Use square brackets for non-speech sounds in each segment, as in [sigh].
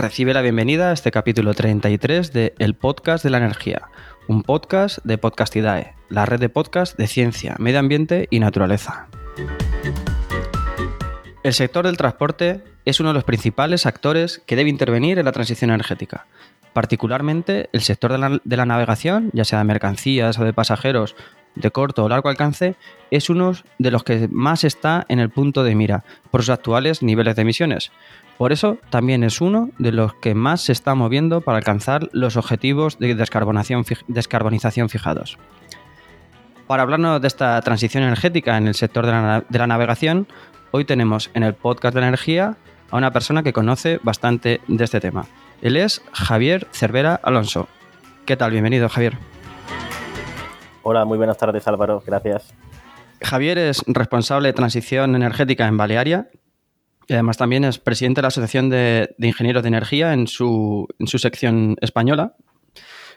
Recibe la bienvenida a este capítulo 33 de El Podcast de la Energía, un podcast de Podcastidae, la red de podcast de ciencia, medio ambiente y naturaleza. El sector del transporte es uno de los principales actores que debe intervenir en la transición energética. Particularmente el sector de la, de la navegación, ya sea de mercancías o de pasajeros de corto o largo alcance, es uno de los que más está en el punto de mira por sus actuales niveles de emisiones. Por eso también es uno de los que más se está moviendo para alcanzar los objetivos de descarbonización fijados. Para hablarnos de esta transición energética en el sector de la, de la navegación, hoy tenemos en el podcast de la energía a una persona que conoce bastante de este tema. Él es Javier Cervera Alonso. ¿Qué tal? Bienvenido, Javier. Hola, muy buenas tardes Álvaro, gracias. Javier es responsable de transición energética en Balearia y además también es presidente de la Asociación de, Ingenieros de Energía en su, en su, sección española.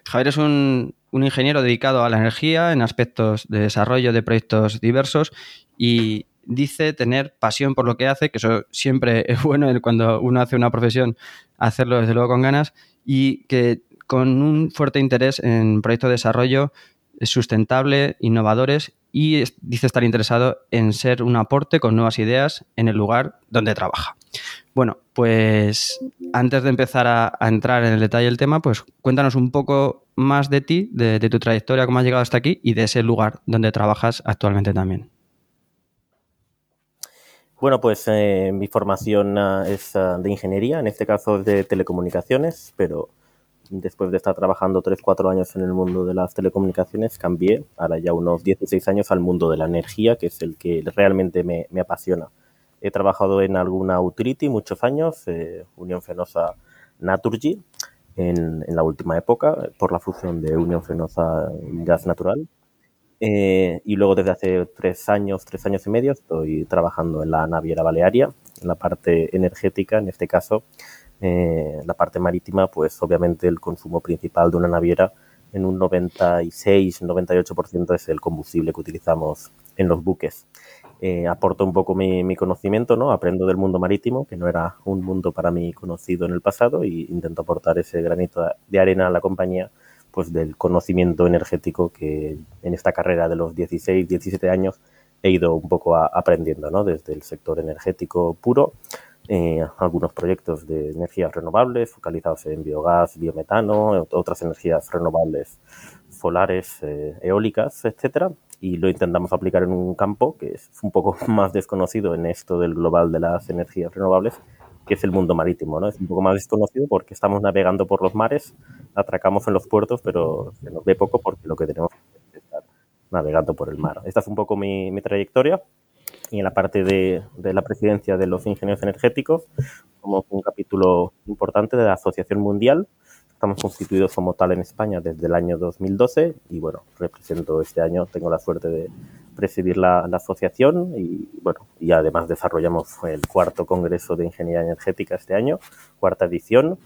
Javier es un, un, ingeniero dedicado a la energía en aspectos de desarrollo de proyectos diversos y dice tener pasión por lo que hace, que eso siempre [laughs] es bueno cuando uno hace una profesión, hacerlo desde luego con ganas, y que con un fuerte interés en proyectos de desarrollo sustentable, innovadores y dice estar interesado en ser un aporte con nuevas ideas en el lugar donde trabaja. Bueno, pues antes de empezar a, entrar en el detalle del tema, pues cuéntanos un poco más de ti, de, tu trayectoria, cómo has llegado hasta aquí y de ese lugar donde trabajas actualmente también. Bueno, pues eh, mi formación uh, es uh, de ingeniería, en este caso es de telecomunicaciones, pero después de estar trabajando 3-4 años en el mundo de las telecomunicaciones, cambié, ahora ya unos 16 años, al mundo de la energía, que es el que realmente me, me apasiona. He trabajado en alguna utility muchos años, eh, Unión Fenosa Naturgy, en, en, la última época, por la fusión de Unión Fenosa Gas Natural. Eh, y luego desde hace tres años, tres años y medio, estoy trabajando en la naviera Balearia, en la parte energética, en este caso, eh, la parte marítima, pues obviamente el consumo principal de una naviera en un 96-98% es el combustible que utilizamos en los buques. Eh, aporto un poco mi, mi, conocimiento, ¿no? Aprendo del mundo marítimo, que no era un mundo para mí conocido en el pasado, y intento aportar ese granito de arena a la compañía, pues del conocimiento energético que en esta carrera de los 16, 17 años he ido un poco a, aprendiendo, ¿no? Desde el sector energético puro eh, algunos proyectos de energías renovables focalizados en biogás, biometano, otras energías renovables solares, eh, eólicas, etcétera, y lo intentamos aplicar en un campo que es un poco [laughs] más desconocido en esto del global de las energías renovables, que es el mundo marítimo, ¿no? Es un poco más desconocido porque estamos navegando por los mares, atracamos en los puertos, pero se nos ve poco porque lo que tenemos es estar navegando por el mar. Esta es un poco mi, mi trayectoria y en la parte de, la presidencia de los ingenieros energéticos, como un capítulo importante de la Asociación Mundial. Estamos constituidos como tal en España desde el año 2012 y bueno, represento este año, tengo la suerte de presidir la, la asociación y bueno, y además desarrollamos el cuarto Congreso de Ingeniería Energética este año, cuarta edición.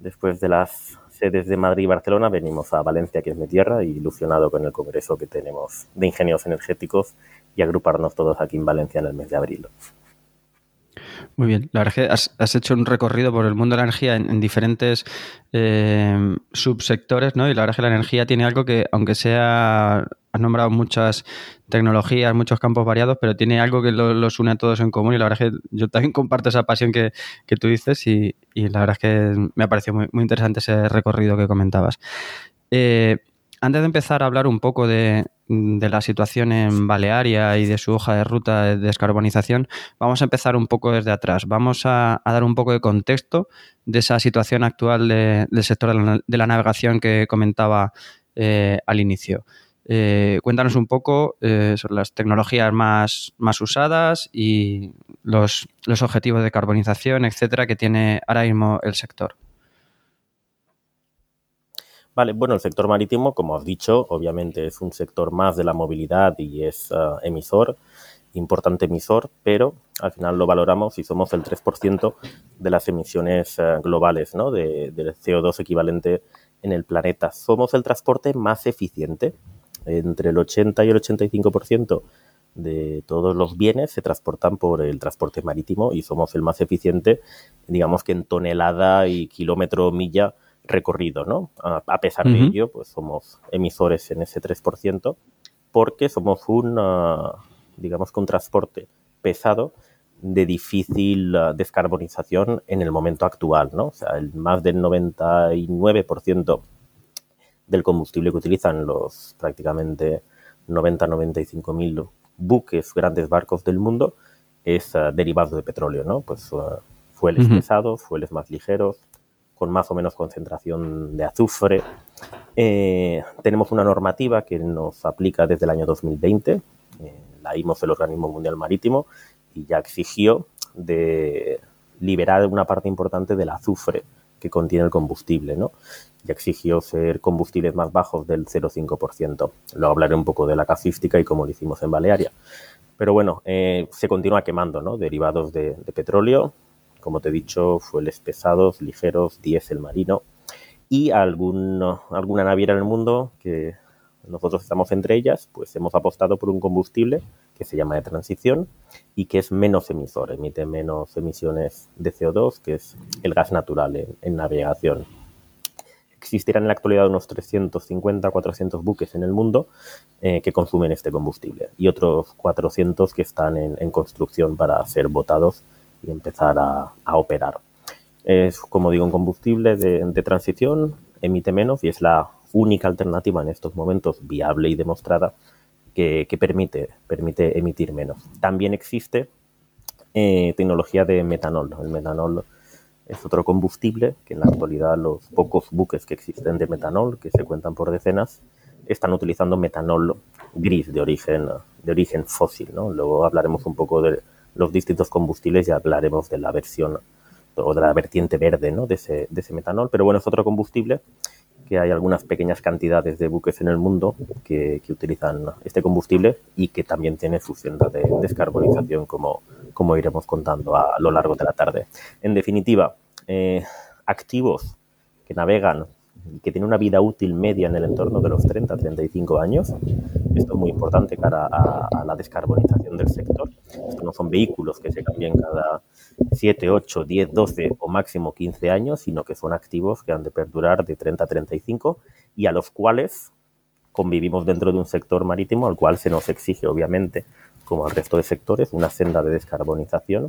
Después de las sedes de Madrid y Barcelona, venimos a Valencia, que es mi tierra, y ilusionado con el congreso que tenemos de ingenieros energéticos y agruparnos todos aquí en Valencia en el mes de abril. Muy bien, la verdad es que has, hecho un recorrido por el mundo de la energía en, en diferentes eh, subsectores, ¿no? Y la verdad es que la energía tiene algo que, aunque sea, has nombrado muchas tecnologías, muchos campos variados, pero tiene algo que lo, los une a todos en común y la verdad es que yo también [laughs] comparto esa pasión que, que tú dices y, y, la verdad es que me ha parecido muy, muy interesante ese recorrido que comentabas. Eh, antes de empezar a hablar un poco de, la situación en Balearia y de su hoja de ruta de descarbonización, vamos a empezar un poco desde atrás. Vamos a, dar un poco de contexto de esa situación actual de, del sector de la, de la, navegación que comentaba eh, al inicio. Eh, cuéntanos un poco eh, sobre las tecnologías más, más usadas y los, los objetivos de carbonización, etcétera, que tiene ahora mismo el sector. Vale, bueno, el sector marítimo, como has dicho, obviamente es un sector más de la movilidad y es uh, emisor, importante emisor, pero al final lo valoramos y somos el 3% de las emisiones uh, globales ¿no? de, de, CO2 equivalente en el planeta. Somos el transporte más eficiente. Entre el 80 y el 85% de todos los bienes se transportan por el transporte marítimo y somos el más eficiente, digamos que en tonelada y kilómetro milla recorrido, ¿no? A, pesar uh -huh. de ello, pues somos emisores en ese 3% porque somos un, uh, digamos que un transporte pesado de difícil uh, descarbonización en el momento actual, ¿no? O sea, el más del 99% del combustible que utilizan los prácticamente 90-95 mil buques, grandes barcos del mundo, es uh, derivado de petróleo, ¿no? Pues uh, fueles uh -huh. pesados, fueles más ligeros, con más o menos concentración de azufre. Eh, tenemos una normativa que nos aplica desde el año 2020, eh, la IMOS, el Organismo Mundial Marítimo, y ya exigió de liberar una parte importante del azufre que contiene el combustible, ¿no? Ya exigió ser combustibles más bajos del 0,5%. Luego hablaré un poco de la casística y cómo lo hicimos en Balearia. Pero bueno, eh, se continúa quemando, ¿no? Derivados de, de, petróleo, como te he dicho, fueles pesados, ligeros, diésel marino y alguna naviera en el mundo que nosotros estamos entre ellas, pues hemos apostado por un combustible que se llama de transición y que es menos emisor, emite menos emisiones de CO2, que es el gas natural en, navegación. Existirán en la actualidad unos 350, 400 buques en el mundo eh, que consumen este combustible y otros 400 que están en, en construcción para ser votados y empezar a, a, operar. Es, como digo, un combustible de, de transición, emite menos y es la única alternativa en estos momentos viable y demostrada que, que permite, permite emitir menos. También existe eh, tecnología de metanol. El metanol es otro combustible que en la actualidad los pocos buques que existen de metanol, que se cuentan por decenas, están utilizando metanol gris de origen, de origen fósil. ¿no? Luego hablaremos un poco de los distintos combustibles y hablaremos de la versión o de la vertiente verde ¿no? de, ese, de ese metanol. Pero bueno, es otro combustible que hay algunas pequeñas cantidades de buques en el mundo que, que, utilizan este combustible y que también tiene su senda de descarbonización, como, como iremos contando a, a, lo largo de la tarde. En definitiva, eh, activos que navegan y que tienen una vida útil media en el entorno de los 30-35 años. Esto es muy importante cara a, a, la descarbonización del sector. Esto no son vehículos que se cambien cada 7, 8, 10, 12 o máximo 15 años, sino que son activos que han de perdurar de 30 a 35 y a los cuales convivimos dentro de un sector marítimo al cual se nos exige, obviamente, como al resto de sectores, una senda de descarbonización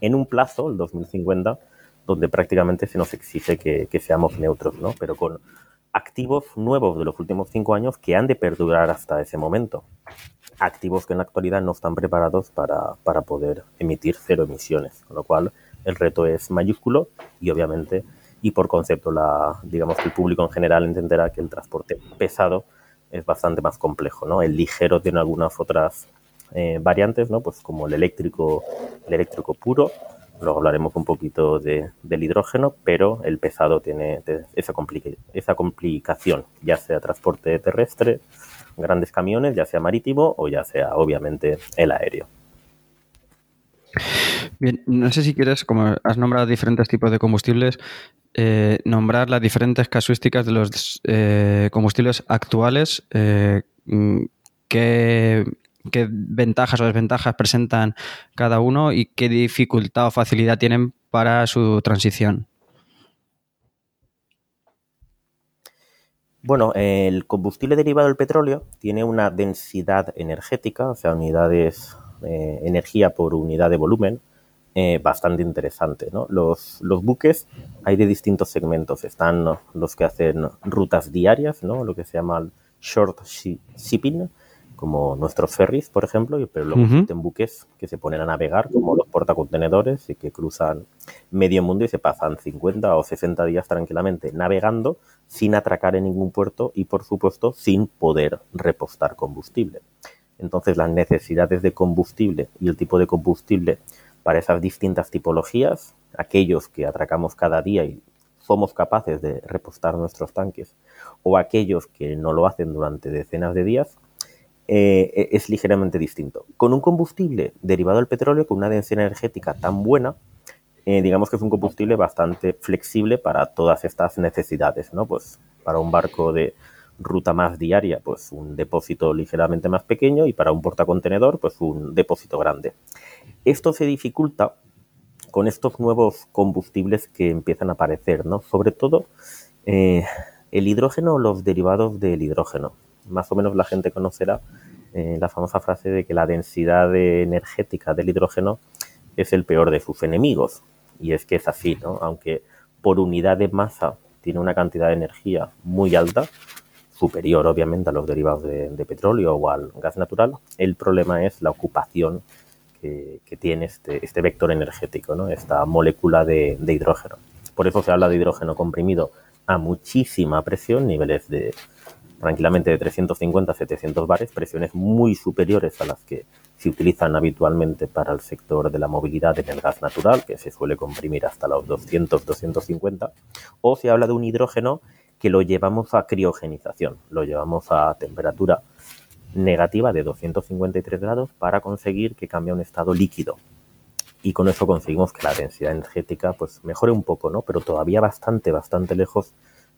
en un plazo, el 2050, donde prácticamente se nos exige que, seamos neutros, ¿no? Pero con activos nuevos de los últimos cinco años que han de perdurar hasta ese momento. Activos que en la actualidad no están preparados para, para poder emitir cero emisiones, con lo cual el reto es mayúsculo y obviamente y por concepto la digamos que el público en general entenderá que el transporte pesado es bastante más complejo, ¿no? El ligero tiene algunas otras eh, variantes, ¿no? Pues como el eléctrico, el eléctrico puro, Luego hablaremos un poquito de, del hidrógeno, pero el pesado tiene esa, esa complicación, ya sea transporte terrestre, grandes camiones, ya sea marítimo o ya sea, obviamente, el aéreo. Bien, no sé si quieres, como has nombrado diferentes tipos de combustibles, eh, nombrar las diferentes casuísticas de los eh, combustibles actuales, eh, que qué ventajas o desventajas presentan cada uno y qué dificultad o facilidad tienen para su transición. Bueno, el combustible derivado del petróleo tiene una densidad energética, o sea, unidades, eh, energía por unidad de volumen, eh, bastante interesante. ¿no? Los, los, buques hay de distintos segmentos. Están los que hacen rutas diarias, ¿no? lo que se llama short shipping, como nuestros ferries, por ejemplo, pero luego uh -huh. existen buques que se ponen a navegar, como los portacontenedores, y que cruzan medio mundo y se pasan 50 o 60 días tranquilamente navegando sin atracar en ningún puerto y, por supuesto, sin poder repostar combustible. Entonces, las necesidades de combustible y el tipo de combustible para esas distintas tipologías, aquellos que atracamos cada día y somos capaces de repostar nuestros tanques o aquellos que no lo hacen durante decenas de días, eh, e-, es ligeramente distinto. Con un combustible derivado del petróleo con una densidad energética tan buena, eh, digamos que es un combustible bastante flexible para todas estas necesidades, ¿no? Pues para un barco de ruta más diaria, pues un depósito ligeramente más pequeño y para un portacontenedor, pues un depósito grande. Esto se dificulta con estos nuevos combustibles que empiezan a aparecer, ¿no? Sobre todo eh, el hidrógeno o los derivados del hidrógeno. Más o menos la gente conocerá eh, la famosa frase de que la densidad energética del hidrógeno es el peor de sus enemigos. Y es que es así, ¿no? Aunque por unidad de masa tiene una cantidad de energía muy alta, superior obviamente a los derivados de, petróleo o al gas natural, el problema es la ocupación que, tiene este, este, vector energético, ¿no? esta molécula de, hidrógeno. Por eso se habla de hidrógeno comprimido a muchísima presión, niveles de tranquilamente de 350 a 700 bares, presiones muy superiores a las que se utilizan habitualmente para el sector de la movilidad en el gas natural, que se suele comprimir hasta los 200-250, o se habla de un hidrógeno que lo llevamos a criogenización, lo llevamos a temperatura negativa de 253 grados para conseguir que cambie a un estado líquido. Y con eso conseguimos que la densidad energética pues mejore un poco, ¿no? Pero todavía bastante, bastante lejos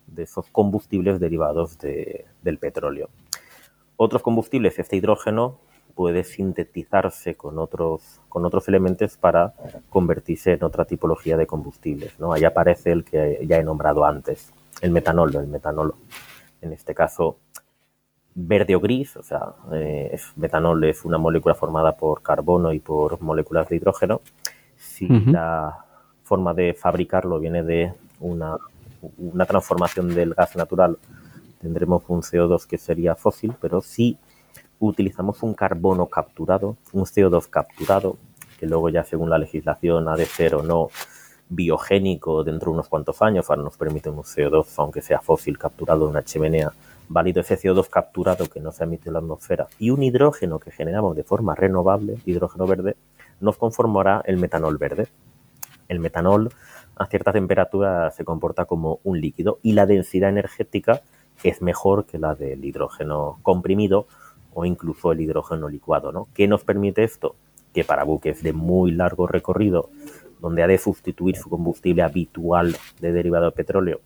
de esos combustibles derivados del petróleo. Otros combustibles, este hidrógeno, puede sintetizarse con otros, con otros elementos para convertirse en otra tipología de combustibles. ¿no? Ahí aparece el que ya he nombrado antes, el metanol, el metanol, en este caso verde o gris, o sea, eh, metanol es una molécula formada por carbono y por moléculas de hidrógeno. Si la forma de fabricarlo viene de una, una, transformación del gas natural, tendremos un CO2 que sería fósil, pero si utilizamos un carbono capturado, un CO2 capturado, que luego ya según la legislación ha de ser o no biogénico dentro de unos cuantos años, ahora nos permite un CO2, aunque sea fósil, capturado de una chimenea, válido ese CO2 capturado que no se emite en la atmósfera, y un hidrógeno que generamos de forma renovable, hidrógeno verde, nos conformará el metanol verde. El metanol a cierta temperatura se comporta como un líquido y la densidad energética es mejor que la del hidrógeno comprimido o incluso el hidrógeno licuado. ¿no? ¿Qué nos permite esto? Que para buques de muy largo recorrido donde ha de sustituir su combustible habitual de derivado de petróleo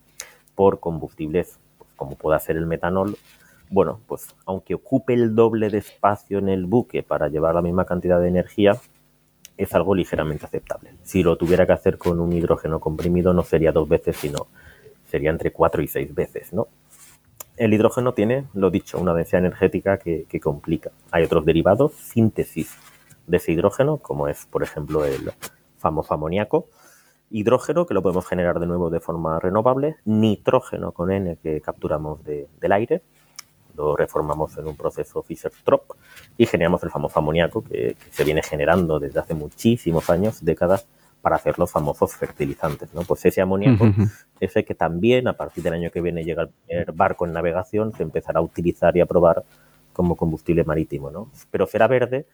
por combustibles pues, como puede ser el metanol, bueno, pues aunque ocupe el doble de espacio en el buque para llevar la misma cantidad de energía, es algo ligeramente aceptable. Si lo tuviera que hacer con un hidrógeno comprimido no sería dos veces, sino sería entre cuatro y seis veces, ¿no? El hidrógeno tiene, lo dicho, una densidad energética que, complica. Hay otros derivados, síntesis de ese hidrógeno, como es, por ejemplo, el, famoso amoníaco, hidrógeno, que lo podemos generar de nuevo de forma renovable, nitrógeno con N que capturamos del aire, lo reformamos en un proceso Fischer-Tropsch y generamos el famoso amoníaco que, se viene generando desde hace muchísimos años, décadas, para hacer los famosos fertilizantes. ¿no? Pues ese amoníaco, ese que también a partir del año que viene llega el barco en navegación, se empezará a utilizar y a probar como combustible marítimo. ¿no? Pero será verde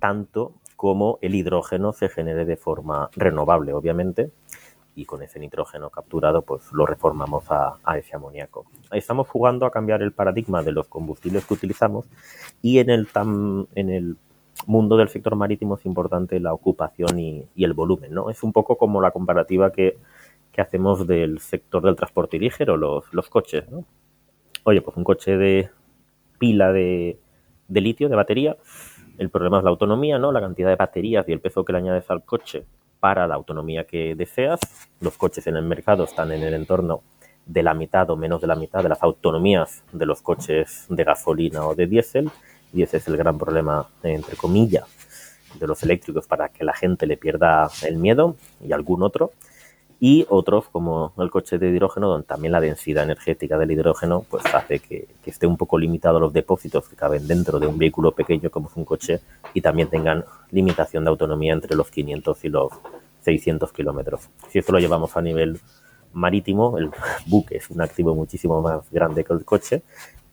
tanto como el hidrógeno se genere de forma renovable, obviamente, y con ese nitrógeno capturado, pues lo reformamos a, ese amoníaco. Estamos jugando a cambiar el paradigma de los combustibles que utilizamos y en el, en el mundo del sector marítimo es importante la ocupación y, el volumen, ¿no? Es un poco como la comparativa que, hacemos del sector del transporte ligero, los, los coches, ¿no? Oye, pues un coche de pila de, de litio, de batería, el problema es la autonomía, ¿no? La cantidad de baterías y el peso que le añades al coche para la autonomía que deseas. Los coches en el mercado están en el entorno de la mitad o menos de la mitad de las autonomías de los coches de gasolina o de diésel y ese es el gran problema, entre comillas, de los eléctricos para que la gente le pierda el miedo y algún otro y otros como el coche de hidrógeno donde también la densidad energética del hidrógeno pues hace que, esté un poco limitado los depósitos que caben dentro de un vehículo pequeño como es un coche y también tengan limitación de autonomía entre los 500 y los 600 kilómetros. Si esto lo llevamos a nivel marítimo, el [laughs] buque es un activo muchísimo más grande que el coche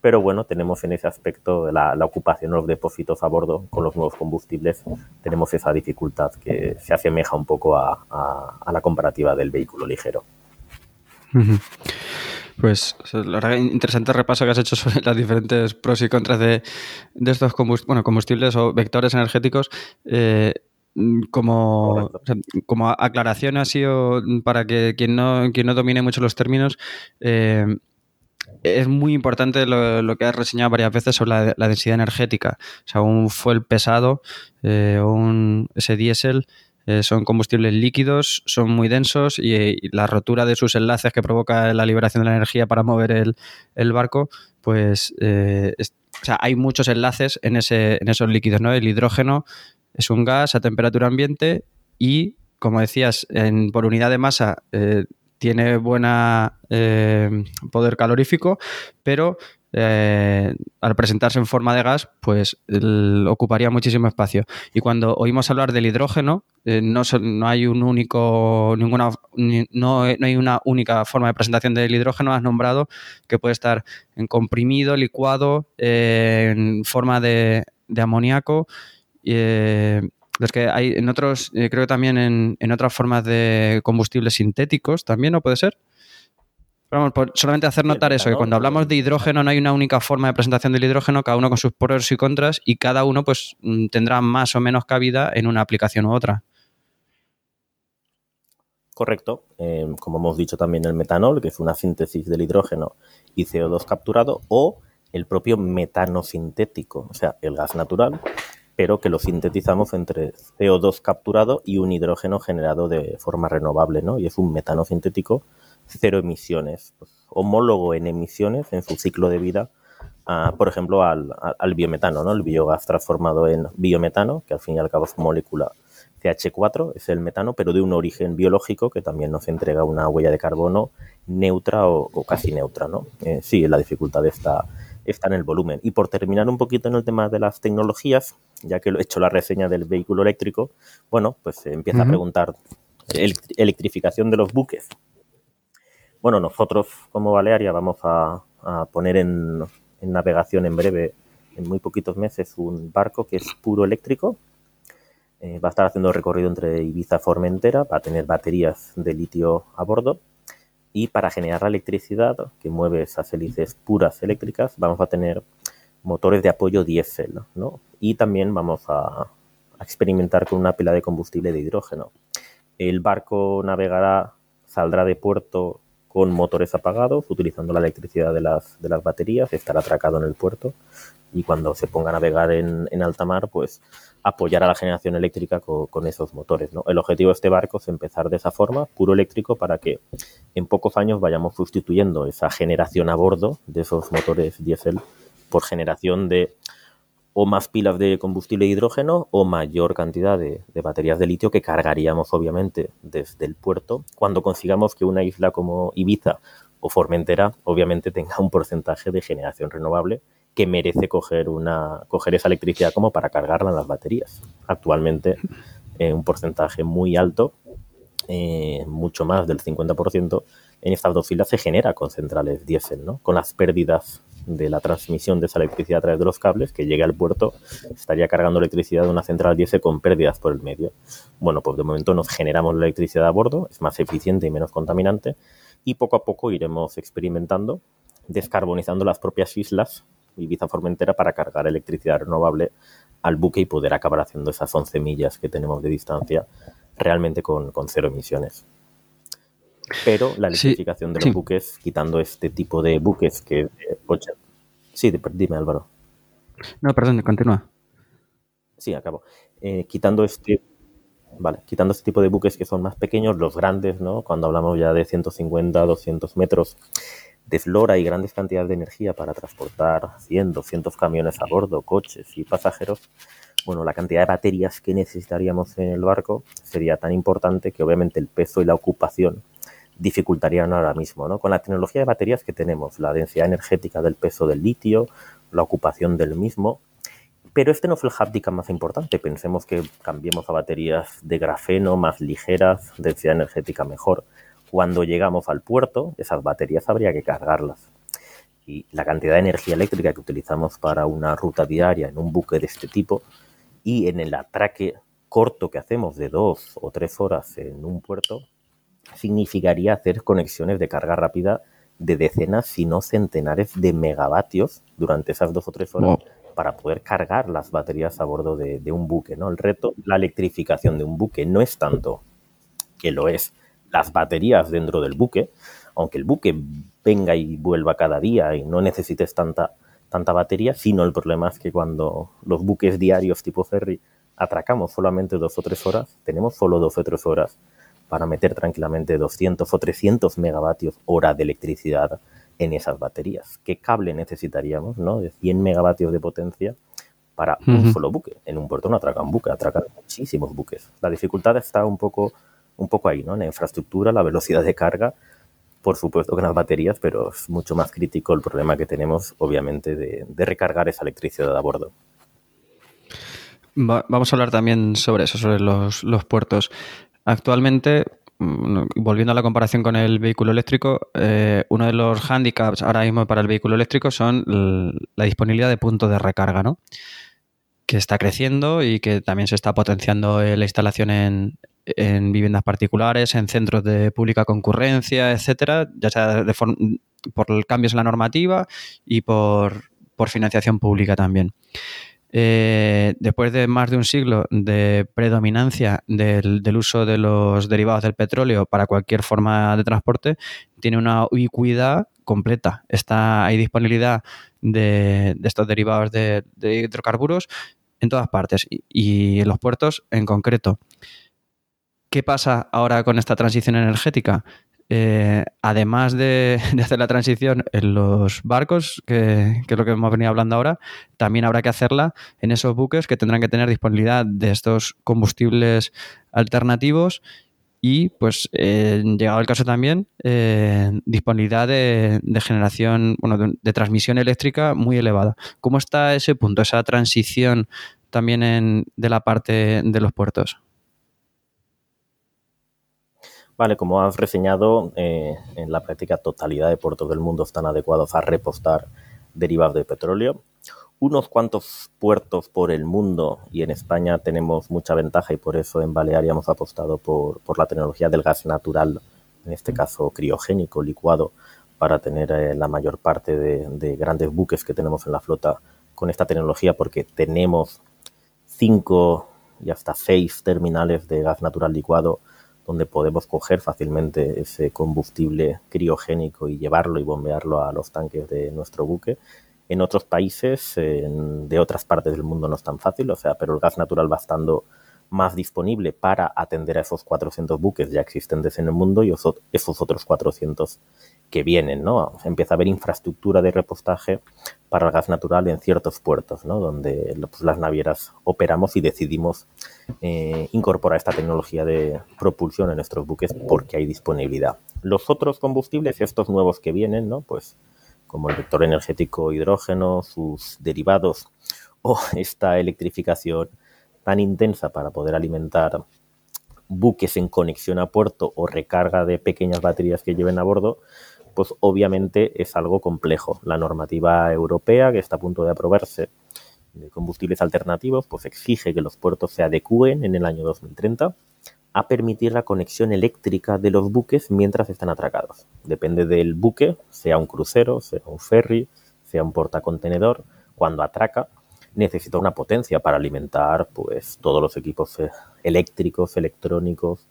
pero bueno, tenemos en ese aspecto la, la ocupación de los depósitos a bordo con los nuevos combustibles, tenemos esa dificultad que se asemeja un poco a, la comparativa del vehículo ligero. Pues la verdad interesante repaso que has hecho sobre las diferentes pros y contras de, estos combustibles o vectores energéticos. Eh, como, como aclaración ha sido para que quien no, quien no domine mucho los términos, eh, es muy importante lo, que has reseñado varias veces sobre la, densidad energética. O sea, un fuel pesado eh, un, ese diésel eh, son combustibles líquidos, son muy densos y, la rotura de sus enlaces que provoca la liberación de la energía para mover el, barco, pues eh, o sea, hay muchos enlaces en, ese, en esos líquidos. ¿no? El hidrógeno es un gas a temperatura ambiente y, como decías, en, por unidad de masa eh, tiene buena poder calorífico, pero eh, al presentarse en forma de gas, pues ocuparía muchísimo espacio. Y cuando oímos hablar del hidrógeno, eh, no, no, hay un único, ninguna, no, hay una única forma de presentación del hidrógeno. Has nombrado que puede estar en comprimido, licuado, eh, en forma de, amoníaco. Los que hay en otros, creo que también en, en otras formas de combustibles sintéticos también, ¿no puede ser? vamos, solamente hacer notar eso, que cuando hablamos de hidrógeno no hay una única forma de presentación del hidrógeno, cada uno con sus pros y contras, y cada uno pues mm, tendrá más o menos cabida en una aplicación u otra. Correcto. Em, como hemos dicho también el metanol, que es una síntesis del hidrógeno y CO2 capturado, o el propio metano sintético, o sea, el gas natural, pero que lo sintetizamos entre CO2 capturado y un hidrógeno generado de forma renovable, ¿no? Y es un metano sintético cero emisiones, pues, homólogo en emisiones en su ciclo de vida, por ejemplo, al, biometano, ¿no? el biogás transformado en biometano, que al fin y al cabo es molécula CH4, es el metano, pero de un origen biológico que también nos entrega una huella de carbono neutra o, casi neutra. ¿no? Eh, sí, la dificultad está, está en el volumen. Y por terminar un poquito en el tema de las tecnologías, ya que he hecho la reseña del vehículo eléctrico, bueno, pues se empieza a preguntar electrificación de los buques. Bueno, nosotros como Balearia vamos a, poner en, navegación en breve, en muy poquitos meses, un barco que es puro eléctrico. Eh, va a estar haciendo recorrido entre Ibiza y Formentera, va a tener baterías de litio a bordo y para generar la electricidad que mueve esas hélices puras eléctricas vamos a tener motores de apoyo diésel, ¿no? Y también vamos a, experimentar con una pila de combustible de hidrógeno. El barco navegará, saldrá de puerto con motores apagados, utilizando la electricidad de las, de las baterías, estará atracado en el puerto y cuando se ponga a navegar en, alta mar, pues apoyar a la generación eléctrica con, esos motores. El objetivo de este barco es empezar de esa forma, puro eléctrico, para que en pocos años vayamos sustituyendo esa generación a bordo de esos motores diésel por generación de o más pilas de combustible de hidrógeno o mayor cantidad de, baterías de litio que cargaríamos obviamente desde el puerto cuando consigamos que una isla como Ibiza o Formentera obviamente tenga un porcentaje de generación renovable que merece coger, esa electricidad como para cargarla en las baterías. Actualmente un porcentaje muy alto, eh, mucho más del 50%, en estas dos filas se genera con centrales diésel, ¿no? con las pérdidas de la transmisión de esa electricidad a través de los cables, que llegue al puerto, estaría cargando electricidad de una central diésel con pérdidas por el medio. Bueno, pues de momento nos generamos la electricidad a bordo, es más eficiente y menos contaminante, y poco a poco iremos experimentando, descarbonizando las propias islas, Ibiza Formentera, para cargar electricidad renovable al buque y poder acabar haciendo esas 11 millas que tenemos de distancia realmente con, con cero emisiones pero la electrificación de los buques, quitando este tipo de buques que... Eh, sí, dime Álvaro. No, perdón, continúa. Sí, acabo. Eh, quitando este Vale, quitando este tipo de buques que son más pequeños, los grandes, ¿no? Cuando hablamos ya de 150, 200 metros, desflora y grandes cantidades de energía para transportar 100, 200 camiones a bordo, coches y pasajeros, bueno, la cantidad de baterías que necesitaríamos en el barco sería tan importante que obviamente el peso y la ocupación dificultarían ahora mismo. ¿no? Con la tecnología de baterías que tenemos, la densidad energética del peso del litio, la ocupación del mismo, pero este no fue el haptic más importante. Pensemos que cambiemos a baterías de grafeno más ligeras, densidad energética mejor. Cuando llegamos al puerto, esas baterías habría que cargarlas. Y la cantidad de energía eléctrica que utilizamos para una ruta diaria en un buque de este tipo y en el atraque corto que hacemos de dos o tres horas en un puerto, significaría hacer conexiones de carga rápida de decenas, si no centenares de megavatios durante esas dos o tres horas para poder cargar las baterías a bordo de, un buque. ¿no? El reto, la electrificación de un buque no es tanto que lo es las baterías dentro del buque, aunque el buque venga y vuelva cada día y no necesites tanta, tanta batería, sino el problema es que cuando los buques diarios tipo ferry atracamos solamente dos o tres horas, tenemos solo dos o tres horas para meter tranquilamente 200 o 300 megavatios hora de electricidad en esas baterías. ¿Qué cable necesitaríamos, no? De 100 megavatios de potencia para un solo buque. En un puerto no atracan buque, atracan muchísimos buques. La dificultad está un poco, un poco ahí, ¿no? La infraestructura, la velocidad de carga, por supuesto que las baterías, pero es mucho más crítico el problema que tenemos, obviamente, de, recargar esa electricidad a bordo. vamos a hablar también sobre eso, sobre los, puertos. Actualmente, mm, volviendo a la comparación con el vehículo eléctrico, eh, uno de los hándicaps ahora mismo para el vehículo eléctrico son la disponibilidad de puntos de recarga, ¿no? Que está creciendo y que también se está potenciando la instalación en, viviendas particulares, en centros de pública concurrencia, etcétera, ya sea por cambios en la normativa y por, por financiación pública también. Eh, después de más de un siglo de predominancia del, uso de los derivados del petróleo para cualquier forma de transporte, tiene una ubicuidad completa. Está, hay disponibilidad de, estos derivados de, hidrocarburos en todas partes y en los puertos en concreto. ¿Qué pasa ahora con esta transición energética? Eh, además de, hacer la transición en los barcos, que, es lo que hemos venido hablando ahora, también habrá que hacerla en esos buques que tendrán que tener disponibilidad de estos combustibles alternativos y, pues, eh, llegado el caso también, eh, disponibilidad de, generación, bueno, de, transmisión eléctrica muy elevada. ¿Cómo está ese punto, esa transición también de la parte de los puertos? Vale, como has reseñado, eh, en la práctica totalidad de puertos del mundo están adecuados a repostar derivados de petróleo. Unos cuantos puertos por el mundo y en España tenemos mucha ventaja y por eso en Balearia hemos apostado por, la tecnología del gas natural, en este caso criogénico, licuado, para tener eh, la mayor parte de, de grandes buques que tenemos en la flota con esta tecnología porque tenemos cinco y hasta seis terminales de gas natural licuado donde podemos coger fácilmente ese combustible criogénico y llevarlo y bombearlo a los tanques de nuestro buque. En otros países, de otras partes del mundo no es tan fácil, o sea, pero el gas natural va estando más disponible para atender a esos 400 buques ya existentes en el mundo y esos otros 400 que vienen, ¿no? Empieza a haber infraestructura de repostaje para el gas natural en ciertos puertos, ¿no? Donde pues, las navieras operamos y decidimos eh, incorporar esta tecnología de propulsión en nuestros buques porque hay disponibilidad. Los otros combustibles, estos nuevos que vienen, ¿no? Pues como el vector energético hidrógeno, sus derivados o [laughs] esta electrificación tan intensa para poder alimentar buques en conexión a puerto o recarga de pequeñas baterías que lleven a bordo, pues obviamente es algo complejo. La normativa europea, que está a punto de aprobarse de combustibles alternativos, pues exige que los puertos se adecúen en el año 2030 a permitir la conexión eléctrica de los buques mientras están atracados. Depende del buque, sea un crucero, sea un ferry, sea un portacontenedor, cuando atraca necesita una potencia para alimentar pues todos los equipos eh, eléctricos, electrónicos,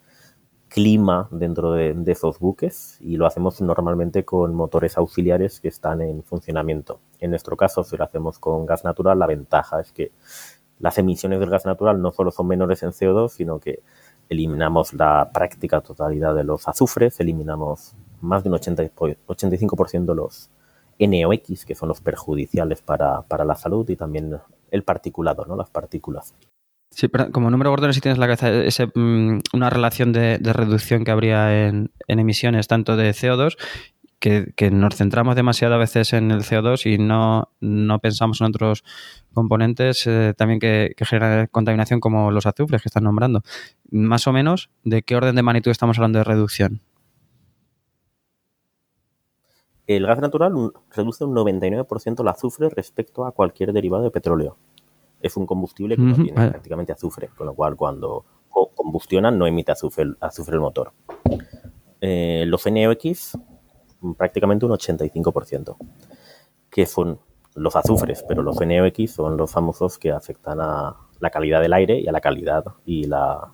clima dentro de, esos buques y lo hacemos normalmente con motores auxiliares que están en funcionamiento. En nuestro caso, si lo hacemos con gas natural, la ventaja es que las emisiones del gas natural no solo son menores en CO2, sino que eliminamos la práctica totalidad de los azufres, eliminamos más de un 80, 85% los NOx, que son los perjudiciales para, para la salud, y también el particulado, ¿no? las partículas. Sí, pero como número gordo, si tienes la cabeza mm, una relación de, reducción que habría en, emisiones tanto de CO2 que, nos centramos demasiado a veces en el CO2 y no, pensamos en otros componentes eh, también que, generan contaminación como los azufres que están nombrando. Más o menos, ¿de qué orden de magnitud estamos hablando de reducción? El gas natural reduce un 99% el azufre respecto a cualquier derivado de petróleo es un combustible que no tiene prácticamente azufre, con lo cual cuando combustiona no emite azufre, azufre el motor. Eh, los NOx prácticamente un 85%, que son los azufres, pero los NOx son los famosos que afectan a la calidad del aire y a la calidad y la,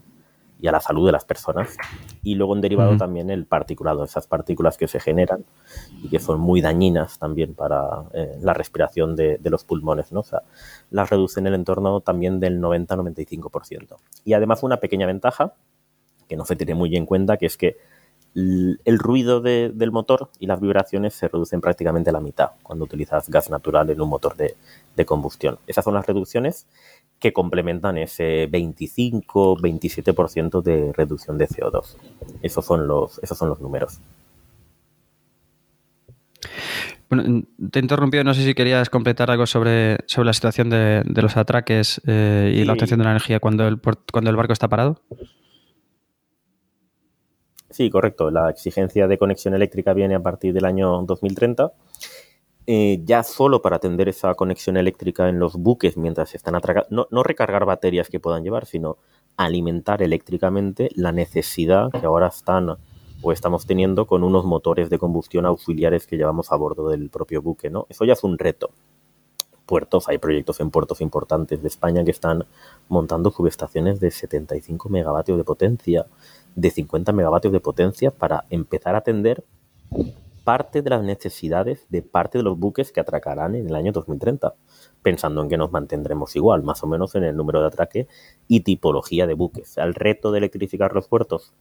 y a la salud de las personas. Y luego en derivado también el particulado, esas partículas que se generan y que son muy dañinas también para eh, la respiración de, los pulmones, ¿no? O sea, las reducen el entorno también del 90-95%. Y además una pequeña ventaja que no se tiene muy en cuenta, que es que el ruido del motor y las vibraciones se reducen prácticamente a la mitad cuando utilizas gas natural en un motor de, de combustión. Esas son las reducciones que complementan ese 25-27% de reducción de CO2. Esos son los, esos son los números. Bueno, te he interrumpido, no sé si querías completar algo sobre, sobre la situación de, los atraques eh, y la obtención de la energía cuando el, cuando el barco está parado. Sí, correcto. La exigencia de conexión eléctrica viene a partir del año 2030 eh, ya solo para atender esa conexión eléctrica en los buques mientras están atracando, no, recargar baterías que puedan llevar, sino alimentar eléctricamente la necesidad que ahora están o estamos teniendo con unos motores de combustión auxiliares que llevamos a bordo del propio buque, ¿no? Eso ya es un reto. Puertos, hay proyectos en puertos importantes de España que están montando subestaciones de 75 megavatios de potencia, de 50 megavatios de potencia para empezar a atender parte de las necesidades de parte de los buques que atracarán en el año 2030, pensando en que nos mantendremos igual, más o menos en el número de atraque y tipología de buques. El reto de electrificar los puertos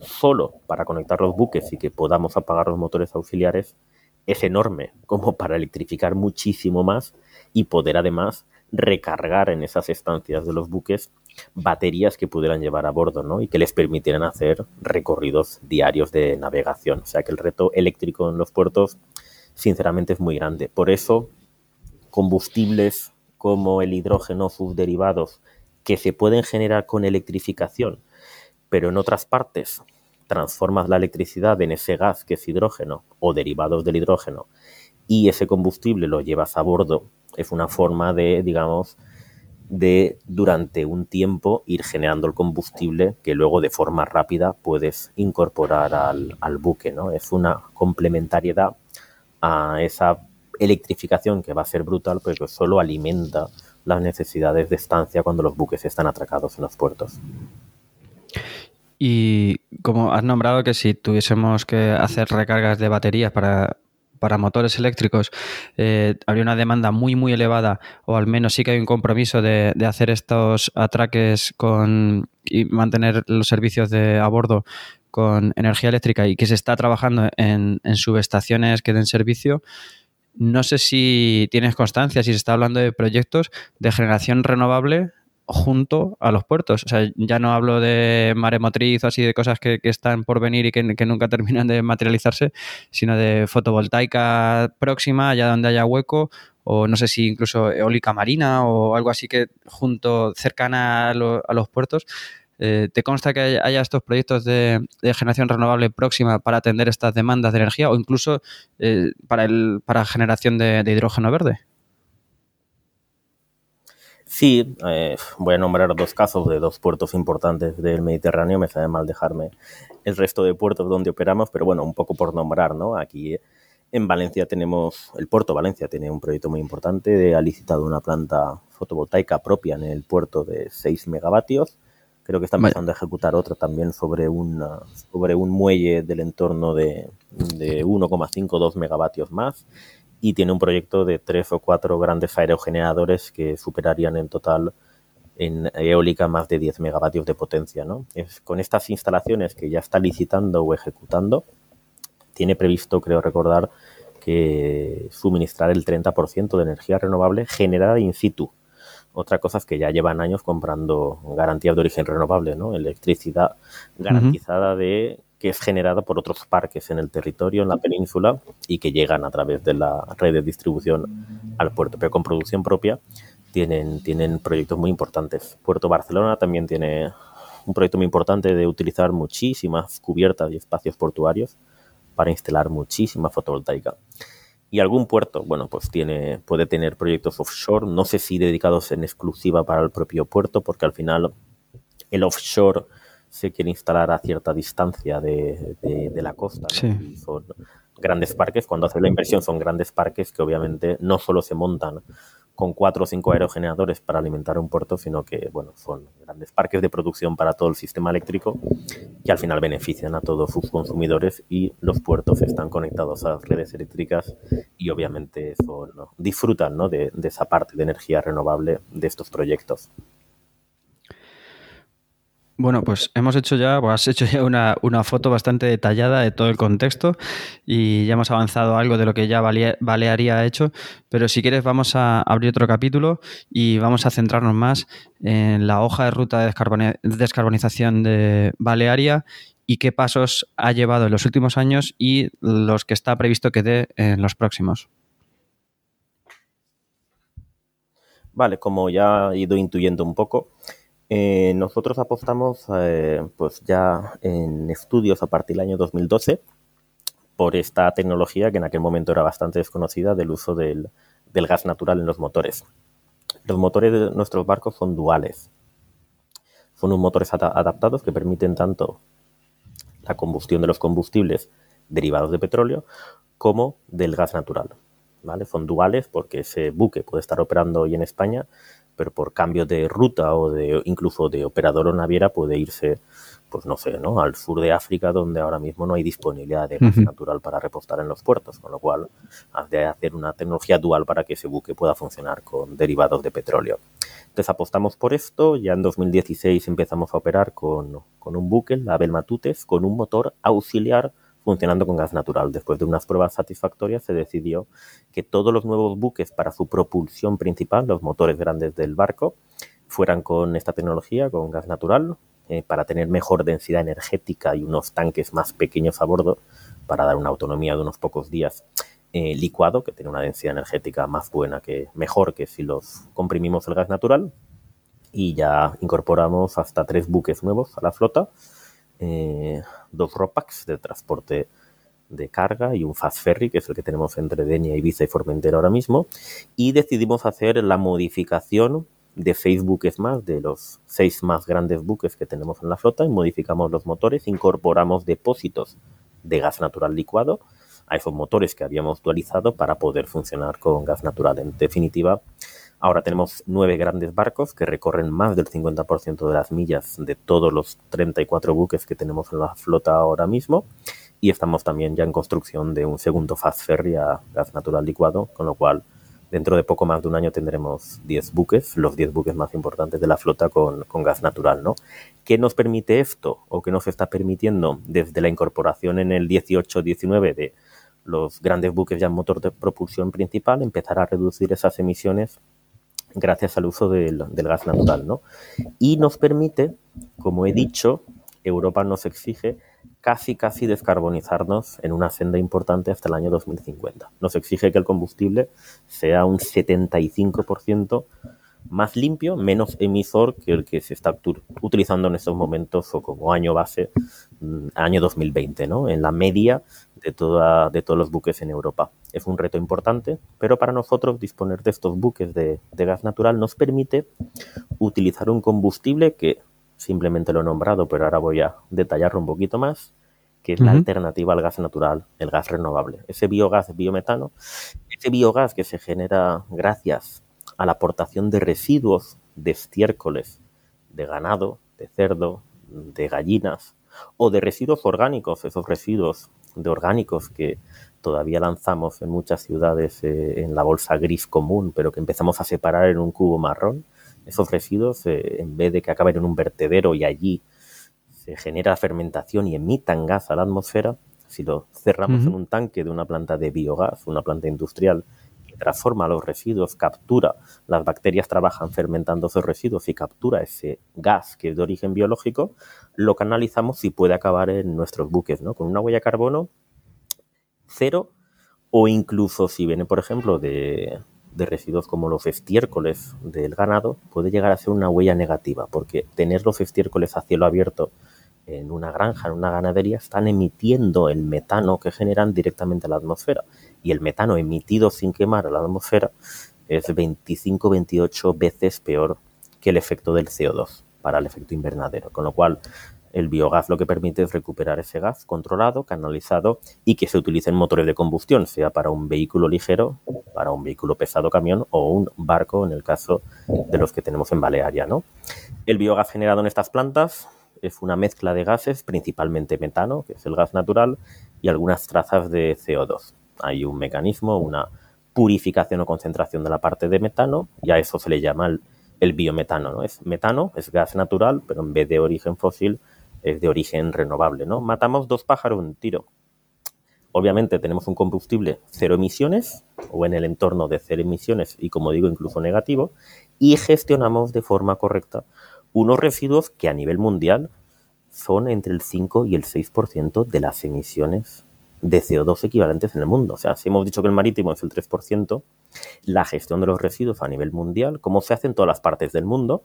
solo para conectar los buques y que podamos apagar los motores auxiliares es enorme, como para electrificar muchísimo más y poder además recargar en esas estancias de los buques baterías que pudieran llevar a bordo ¿no? y que les permitieran hacer recorridos diarios de navegación. O sea que el reto eléctrico en los puertos, sinceramente, es muy grande. Por eso, combustibles como el hidrógeno, sus derivados, que se pueden generar con electrificación, pero en otras partes transformas la electricidad en ese gas que es hidrógeno o derivados del hidrógeno y ese combustible lo llevas a bordo, es una forma de, digamos, de durante un tiempo ir generando el combustible que luego de forma rápida puedes incorporar al, buque. ¿no? Es una complementariedad a esa electrificación que va a ser brutal, pero que solo alimenta las necesidades de estancia cuando los buques están atracados en los puertos. Y como has nombrado que si tuviésemos que hacer recargas de baterías para para motores eléctricos eh, habría una demanda muy, muy elevada, o al menos sí que hay un compromiso de, hacer estos atraques con y mantener los servicios de a bordo con energía eléctrica y que se está trabajando en, en subestaciones que den servicio. No sé si tienes constancia, si se está hablando de proyectos de generación renovable junto a los puertos. O sea, ya no hablo de maremotriz o así de cosas que, están por venir y que, nunca terminan de materializarse, sino de fotovoltaica próxima, allá donde haya hueco, o no sé si incluso eólica marina o algo así que junto, cercana a, los puertos. Eh, ¿Te consta que haya estos proyectos de, generación renovable próxima para atender estas demandas de energía o incluso eh, para, el, para generación de hidrógeno verde? Sí, eh, voy a nombrar dos casos de dos puertos importantes del Mediterráneo. Me sabe mal dejarme el resto de puertos donde operamos, pero bueno, un poco por nombrar, ¿no? Aquí en Valencia tenemos, el puerto Valencia tiene un proyecto muy importante, ha licitado una planta fotovoltaica propia en el puerto de 6 megavatios. Creo que está empezando a ejecutar otra también sobre, una, sobre un muelle del entorno de, de 1,5 2 megavatios más y tiene un proyecto de tres o cuatro grandes aerogeneradores que superarían en total en eólica más de 10 megavatios de potencia. ¿no? Es, con estas instalaciones que ya está licitando o ejecutando, tiene previsto, creo recordar, que suministrar el 30% de energía renovable generada in situ. Otra cosa es que ya llevan años comprando garantías de origen renovable, ¿no? Electricidad garantizada de que es generada por otros parques en el territorio, en la península, y que llegan a través de la red de distribución al puerto. Pero con producción propia tienen, tienen proyectos muy importantes. Puerto Barcelona también tiene un proyecto muy importante de utilizar muchísimas cubiertas y espacios portuarios para instalar muchísima fotovoltaica. Y algún puerto, bueno, pues tiene, puede tener proyectos offshore, no sé si dedicados en exclusiva para el propio puerto, porque al final el offshore se quiere instalar a cierta distancia de, la costa. Son grandes parques. Cuando haces la inversión son grandes parques que obviamente no solo se montan con cuatro o cinco aerogeneradores para alimentar un puerto, sino que bueno, son grandes parques de producción para todo el sistema eléctrico que al final benefician a todos sus consumidores y los puertos están conectados a las redes eléctricas y obviamente disfrutan de esa parte de energía renovable de estos proyectos. Bueno, pues hemos hecho ya, has hecho ya una, foto bastante detallada de todo el contexto y ya hemos avanzado algo de lo que ya Balearia ha hecho, pero si quieres vamos a abrir otro capítulo y vamos a centrarnos más en la hoja de ruta de descarbonización de Balearia y qué pasos ha llevado en los últimos años y los que está previsto que dé en los próximos. Vale, como ya he ido intuyendo un poco, eh, nosotros apostamos eh, pues ya en estudios a partir del año 2012 por esta tecnología que en aquel momento era bastante desconocida del uso del, gas natural en los motores. Los motores de nuestros barcos son duales. Son unos motores adaptados que permiten tanto la combustión de los combustibles derivados de petróleo como del gas natural. ¿vale? Son duales porque ese buque puede estar operando hoy en España pero por cambio de ruta o de incluso de operador o naviera puede irse, pues no sé, ¿no? al sur de África donde ahora mismo no hay disponibilidad de gas natural para repostar en los puertos, con lo cual has de hacer una tecnología dual para que ese buque pueda funcionar con derivados de petróleo. Entonces apostamos por esto, ya en 2016 empezamos a operar con, con un buque, la Abel Matutes, con un motor auxiliar funcionando con gas natural. Después de unas pruebas satisfactorias se decidió que todos los nuevos buques para su propulsión principal, los motores grandes del barco, fueran con esta tecnología, con gas natural, eh, para tener mejor densidad energética y unos tanques más pequeños a bordo, para dar una autonomía de unos pocos días. Eh, licuado, que tiene una densidad energética más buena, que mejor que si los comprimimos el gas natural. Y ya incorporamos hasta tres buques nuevos a la flota eh, dos ROPAX de transporte de carga y un fast ferry, que es el que tenemos entre Denia, Ibiza y Formentera ahora mismo, y decidimos hacer la modificación de seis buques más, de los seis más grandes buques que tenemos en la flota, y modificamos los motores, incorporamos depósitos de gas natural licuado a esos motores que habíamos dualizado para poder funcionar con gas natural. En definitiva, Ahora tenemos nueve grandes barcos que recorren más del 50% de las millas de todos los 34 buques que tenemos en la flota ahora mismo. Y estamos también ya en construcción de un segundo fast ferry a gas natural licuado, con lo cual dentro de poco más de un año tendremos 10 buques, los 10 buques más importantes de la flota con, gas natural, ¿no? ¿Qué nos permite esto o qué nos está permitiendo desde la incorporación en el 18-19 de los grandes buques ya en motor de propulsión principal, empezar a reducir esas emisiones gracias al uso del, gas natural. ¿no? Y nos permite, como he dicho, Europa nos exige casi, casi descarbonizarnos en una senda importante hasta el año 2050. Nos exige que el combustible sea un 75% más limpio, menos emisor que el que se está utilizando en estos momentos o como año base, mm, año 2020, ¿no? En la media de, toda, de todos los buques en Europa. Es un reto importante, pero para nosotros disponer de estos buques de, gas natural nos permite utilizar un combustible que simplemente lo he nombrado, pero ahora voy a detallarlo un poquito más, que es la alternativa al gas natural, el gas renovable. Ese biogás, biometano, ese biogás que se genera gracias a la aportación de residuos de estiércoles de ganado, de cerdo, de gallinas o de residuos orgánicos, esos residuos de orgánicos que todavía lanzamos en muchas ciudades eh, en la bolsa gris común, pero que empezamos a separar en un cubo marrón. Esos residuos, eh, en vez de que acaben en un vertedero y allí se genera fermentación y emitan gas a la atmósfera, si lo cerramos en un tanque de una planta de biogás, una planta industrial, transforma los residuos, captura, las bacterias trabajan fermentando esos residuos y captura ese gas que es de origen biológico, lo canalizamos y puede acabar en nuestros buques, ¿no? Con una huella de carbono cero o incluso si viene, por ejemplo, de, residuos como los estiércoles del ganado, puede llegar a ser una huella negativa, porque tener los estiércoles a cielo abierto en una granja, en una ganadería, están emitiendo el metano que generan directamente a la atmósfera. Y el metano emitido sin quemar a la atmósfera es 25-28 veces peor que el efecto del CO2 para el efecto invernadero. Con lo cual, el biogás lo que permite es recuperar ese gas controlado, canalizado y que se utilice en motores de combustión, sea para un vehículo ligero, para un vehículo pesado camión o un barco en el caso de los que tenemos en Balearia. ¿no? El biogás generado en estas plantas es una mezcla de gases, principalmente metano, que es el gas natural, y algunas trazas de CO2. Hay un mecanismo, una purificación o concentración de la parte de metano y a eso se le llama el, biometano. ¿no? Es metano, es gas natural, pero en vez de origen fósil es de origen renovable. ¿no? Matamos dos pájaros en un tiro. Obviamente tenemos un combustible cero emisiones o en el entorno de cero emisiones y como digo incluso negativo y gestionamos de forma correcta unos residuos que a nivel mundial son entre el 5 y el 6% de las emisiones de CO2 equivalentes en el mundo. O sea, si hemos dicho que el marítimo es el 3%, la gestión de los residuos a nivel mundial, como se hace en todas las partes del mundo,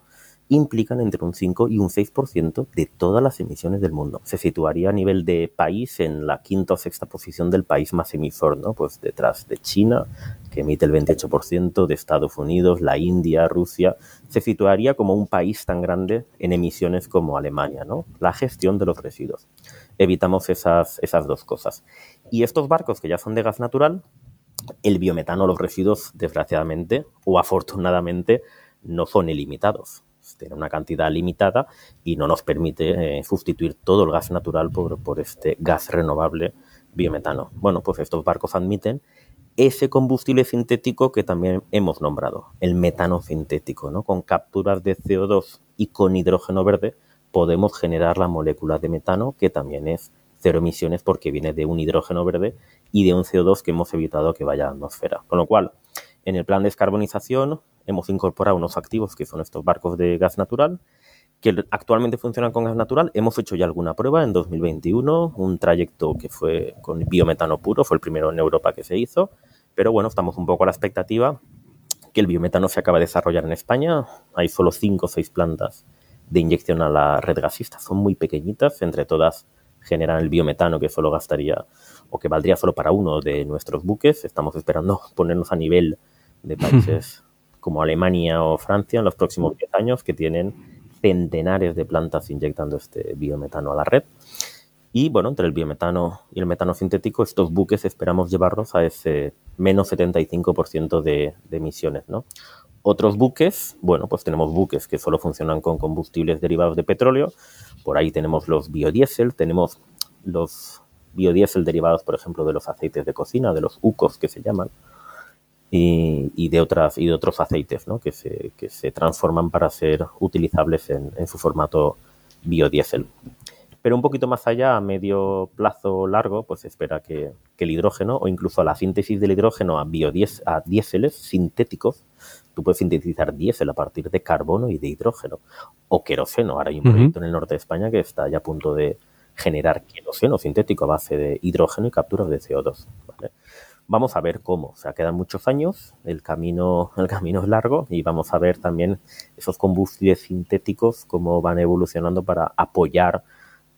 implican entre un 5 y un 6% de todas las emisiones del mundo. Se situaría a nivel de país en la quinta o sexta posición del país más emisor, ¿no? Pues detrás de China, que emite el 28%, de Estados Unidos, la India, Rusia, se situaría como un país tan grande en emisiones como Alemania, ¿no? La gestión de los residuos. Evitamos esas, esas dos cosas. Y estos barcos que ya son de gas natural, el biometano, los residuos, desgraciadamente o afortunadamente, no son ilimitados tiene una cantidad limitada y no nos permite eh, sustituir todo el gas natural por, por este gas renovable biometano. Bueno, pues estos barcos admiten ese combustible sintético que también hemos nombrado, el metano sintético, ¿no? Con capturas de CO2 y con hidrógeno verde podemos generar la molécula de metano que también es cero emisiones porque viene de un hidrógeno verde y de un CO2 que hemos evitado que vaya a la atmósfera. Con lo cual, en el plan de descarbonización hemos incorporado unos activos que son estos barcos de gas natural que actualmente funcionan con gas natural. Hemos hecho ya alguna prueba en 2021, un trayecto que fue con biometano puro, fue el primero en Europa que se hizo, pero bueno, estamos un poco a la expectativa que el biometano se acaba de desarrollar en España. Hay solo cinco o seis plantas de inyección a la red gasista, son muy pequeñitas, entre todas generan el biometano que solo gastaría o que valdría solo para uno de nuestros buques. Estamos esperando ponernos a nivel de [laughs] países como Alemania o Francia en los próximos 10 años que tienen centenares de plantas inyectando este biometano a la red. Y bueno, entre el biometano y el metano sintético, estos buques esperamos llevarlos a ese menos 75% de, de emisiones, ¿no? Otros buques, bueno, pues tenemos buques que solo funcionan con combustibles derivados de petróleo. Por ahí tenemos los biodiesel, tenemos los biodiesel derivados, por ejemplo, de los aceites de cocina, de los UCOs que se llaman, y, de otras y de otros aceites ¿no? que, se, que se transforman para ser utilizables en, en su formato biodiesel. Pero un poquito más allá, a medio plazo largo, pues se espera que, que, el hidrógeno o incluso la síntesis del hidrógeno a, biodies, a diéseles sintéticos, tú puedes sintetizar diésel a partir de carbono y de hidrógeno o queroseno. Ahora hay un proyecto en el norte de España que está ya a punto de generar queroseno sintético a base de hidrógeno y captura de CO2. ¿vale? Vamos a ver cómo. O sea, quedan muchos años, el camino, el camino es largo y vamos a ver también esos combustibles sintéticos, cómo van evolucionando para apoyar,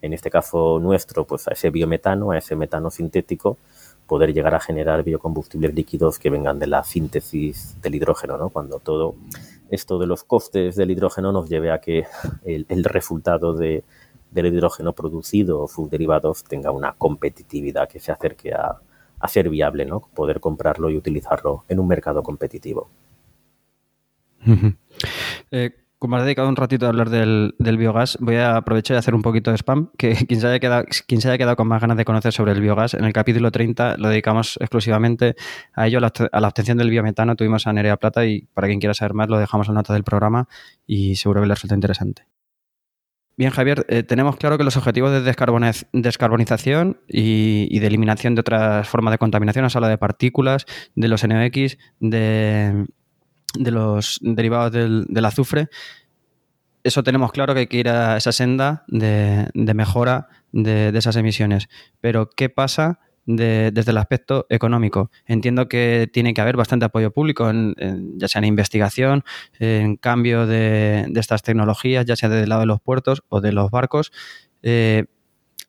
en este caso nuestro, pues a ese biometano, a ese metano sintético, poder llegar a generar biocombustibles líquidos que vengan de la síntesis del hidrógeno, ¿no? Cuando todo esto de los costes del hidrógeno nos lleve a que el, resultado de, del hidrógeno producido o sus derivados tenga una competitividad que se acerque a, a ser viable, ¿no? Poder comprarlo y utilizarlo en un mercado competitivo. Como has dedicado un ratito a hablar del, biogás, voy a aprovechar y hacer un poquito de spam, que [laughs] quien se, haya quedado, quien se haya quedado con más ganas de conocer sobre el biogás, en el capítulo 30 lo dedicamos exclusivamente a ello, a la, a obtención del biometano, tuvimos a Nerea Plata y para quien quiera saber más lo dejamos en nota del programa y seguro que le resulta interesante. Bien, Javier, eh, tenemos claro que los objetivos de descarboniz descarbonización y, de eliminación de otras formas de contaminación, has hablado de partículas, de los NOx, de, de los derivados del, del, azufre, eso tenemos claro que hay que ir a esa senda de, de mejora de, de, esas emisiones. Pero, ¿qué pasa de, desde el aspecto económico. Entiendo que tiene que haber bastante apoyo público, en, ya sea en investigación, en cambio de, de, estas tecnologías, ya sea del lado de los puertos o de los barcos. Eh,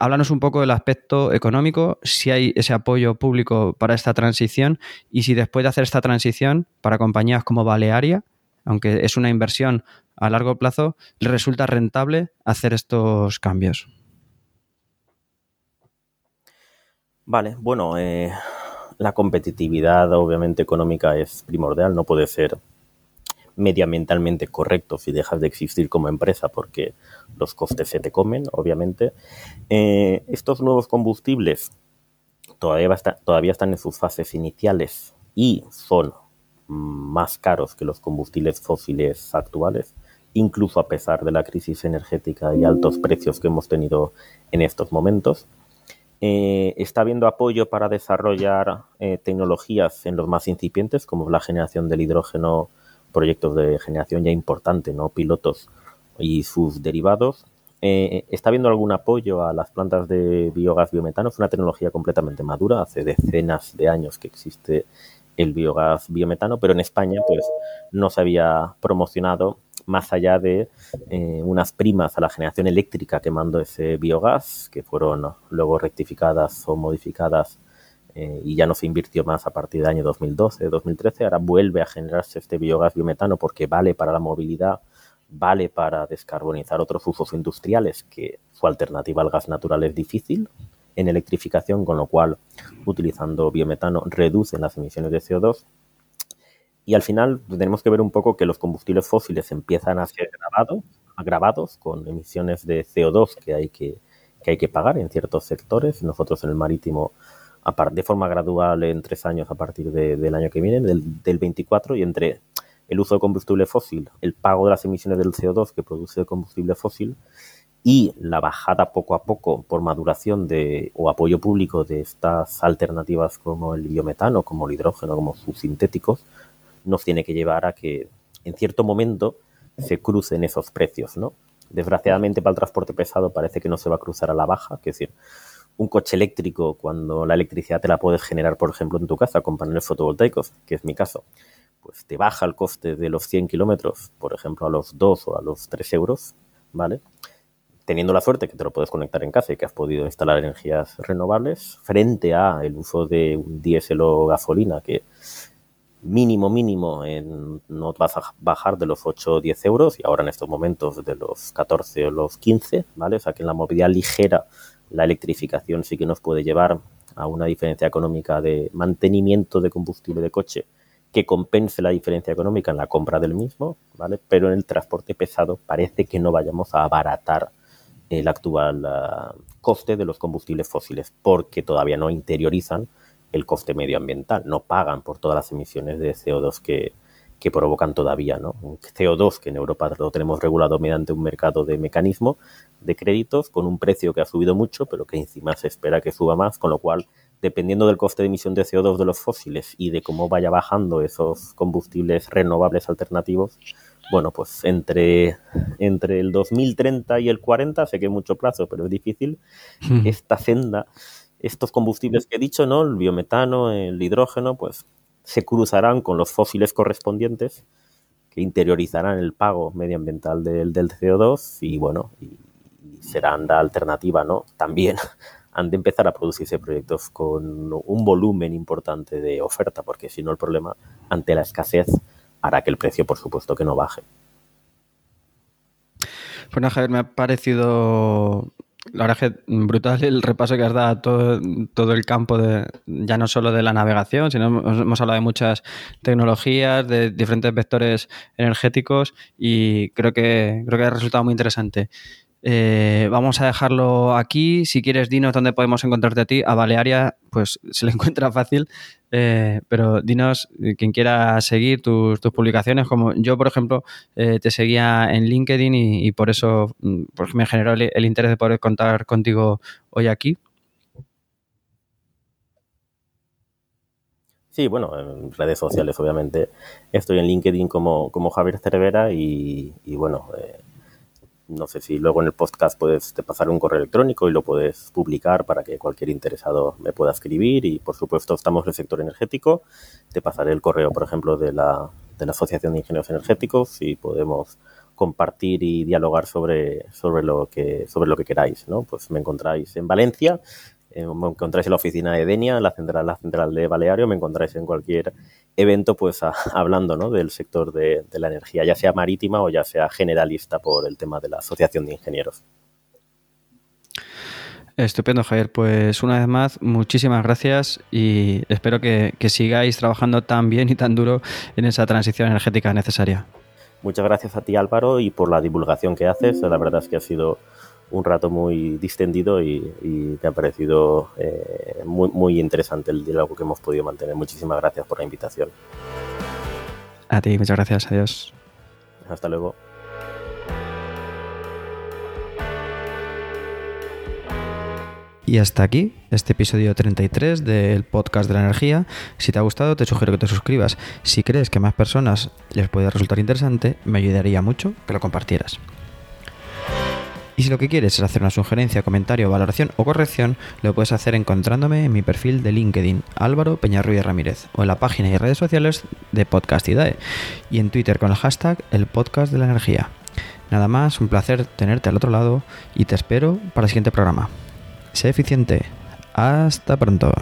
háblanos un poco del aspecto económico, si hay ese apoyo público para esta transición y si después de hacer esta transición para compañías como Balearia, aunque es una inversión a largo plazo le resulta rentable hacer estos cambios. Vale, bueno, eh, la competitividad obviamente económica es primordial, no puede ser medioambientalmente correcto si dejas de existir como empresa porque los costes se te comen, obviamente. Eh, estos nuevos combustibles todavía, todavía están en sus fases iniciales y son más caros que los combustibles fósiles actuales, incluso a pesar de la crisis energética y altos precios que hemos tenido en estos momentos. Eh, está habiendo apoyo para desarrollar eh, tecnologías en los más incipientes, como la generación del hidrógeno, proyectos de generación ya importante, ¿no? pilotos y sus derivados. Eh, está habiendo algún apoyo a las plantas de biogás biometano. Es una tecnología completamente madura, hace decenas de años que existe el biogás biometano, pero en España pues no se había promocionado más allá de eh, unas primas a la generación eléctrica quemando ese biogás, que fueron luego rectificadas o modificadas eh, y ya no se invirtió más a partir del año 2012, 2013. Ahora vuelve a generarse este biogás biometano porque vale para la movilidad, vale para descarbonizar otros usos industriales, que su alternativa al gas natural es difícil en electrificación, con lo cual utilizando biometano reducen las emisiones de CO2 y al final tenemos que ver un poco que los combustibles fósiles empiezan a ser agravados con emisiones de CO2 que hay que, hay que pagar en ciertos sectores. Nosotros en el marítimo, de forma gradual en tres años a partir del año que viene, del, del 24, y entre el uso de combustible fósil, el pago de las emisiones del CO2 que produce el combustible fósil y la bajada poco a poco por maduración de, o apoyo público de estas alternativas como el biometano, como el hidrógeno, como sus sintéticos, nos tiene que llevar a que en cierto momento se crucen esos precios, ¿no? Desgraciadamente para el transporte pesado parece que no se va a cruzar a la baja, que es decir, un coche eléctrico cuando la electricidad te la puedes generar, por ejemplo, en tu casa con paneles fotovoltaicos, que es mi caso, pues te baja el coste de los 100 kilómetros, por ejemplo, a los 2 o a los 3 euros, ¿vale? Teniendo la suerte que te lo puedes conectar en casa y que has podido instalar energías renovables, frente a el uso de un diésel o gasolina que mínimo, mínimo, en, no vas a bajar de los 8 o 10 euros y ahora en estos momentos de los 14 o los 15, ¿vale? O sea que en la movilidad ligera la electrificación sí que nos puede llevar a una diferencia económica de mantenimiento de combustible de coche que compense la diferencia económica en la compra del mismo, ¿vale? Pero en el transporte pesado parece que no vayamos a abaratar el actual uh, coste de los combustibles fósiles porque todavía no interiorizan el coste medioambiental, no pagan por todas las emisiones de CO2 que, provocan todavía, ¿no? Un CO2 que en Europa lo tenemos regulado mediante un mercado de mecanismo de créditos con un precio que ha subido mucho, pero que encima se espera que suba más, con lo cual, dependiendo del coste de emisión de CO2 de los fósiles y de cómo vaya bajando esos combustibles renovables alternativos, bueno, pues entre, entre el 2030 y el 40, sé que hay mucho plazo, pero es difícil, esta senda estos combustibles que he dicho, ¿no? El biometano, el hidrógeno, pues se cruzarán con los fósiles correspondientes que interiorizarán el pago medioambiental del, CO2 y bueno, y, serán la alternativa, ¿no? También [laughs] han de empezar a producirse proyectos con un volumen importante de oferta, porque si no el problema ante la escasez hará que el precio, por supuesto, que no baje. Bueno, Javier, me ha parecido la verdad es que brutal el repaso que has dado a todo, todo el campo de ya no solo de la navegación, sino hemos, hablado de muchas tecnologías, de diferentes vectores energéticos y creo que creo que ha resultado muy interesante. Eh, vamos a dejarlo aquí. Si quieres, dinos dónde podemos encontrarte a ti. A Balearia, pues se le [laughs] encuentra fácil. Eh, pero dinos, eh, quien quiera seguir tus, publicaciones, como yo, por ejemplo, te seguía en LinkedIn y, por eso mm, pues me generó el, interés de poder contar contigo hoy aquí. Sí, bueno, en redes sociales, obviamente. Estoy en LinkedIn como, como Javier Cervera y, y bueno, no sé si luego en el podcast puedes te pasar un correo electrónico y lo puedes publicar para que cualquier interesado me pueda escribir. Y por supuesto estamos en el sector energético. Te pasaré el correo, por ejemplo, de la, de la Asociación de Ingenieros Energéticos y podemos compartir y dialogar sobre, sobre, lo, que, sobre lo que queráis. ¿no? Pues me encontráis en Valencia, eh, me encontráis en la oficina de Denia, en la central, la central de Baleario, me encontráis en cualquier evento, pues [laughs] hablando ¿no? del sector de, la energía, ya sea marítima o ya sea generalista por el tema de la Asociación de Ingenieros. Estupendo, Javier. Pues una vez más, muchísimas gracias y espero que, que sigáis trabajando tan bien y tan duro en esa transición energética necesaria. Muchas gracias a ti Álvaro y por la divulgación que haces. La verdad es que ha sido un rato muy distendido y, y me ha parecido eh, muy, muy interesante el diálogo que hemos podido mantener. Muchísimas gracias por la invitación. A ti, muchas gracias. Adiós. Hasta luego. Y hasta aquí este episodio 33 del podcast de la energía. Si te ha gustado, te sugiero que te suscribas. Si crees que más personas les puede resultar interesante, me ayudaría mucho que lo compartieras. Y si lo que quieres es hacer una sugerencia, comentario, valoración o corrección, lo puedes hacer encontrándome en mi perfil de LinkedIn, Álvaro Peñarruiz Ramírez, o en la página y redes sociales de Podcast IDAE, y en Twitter con el hashtag El Podcast de la Energía. Nada más, un placer tenerte al otro lado y te espero para el siguiente programa. Sé eficiente. Hasta pronto.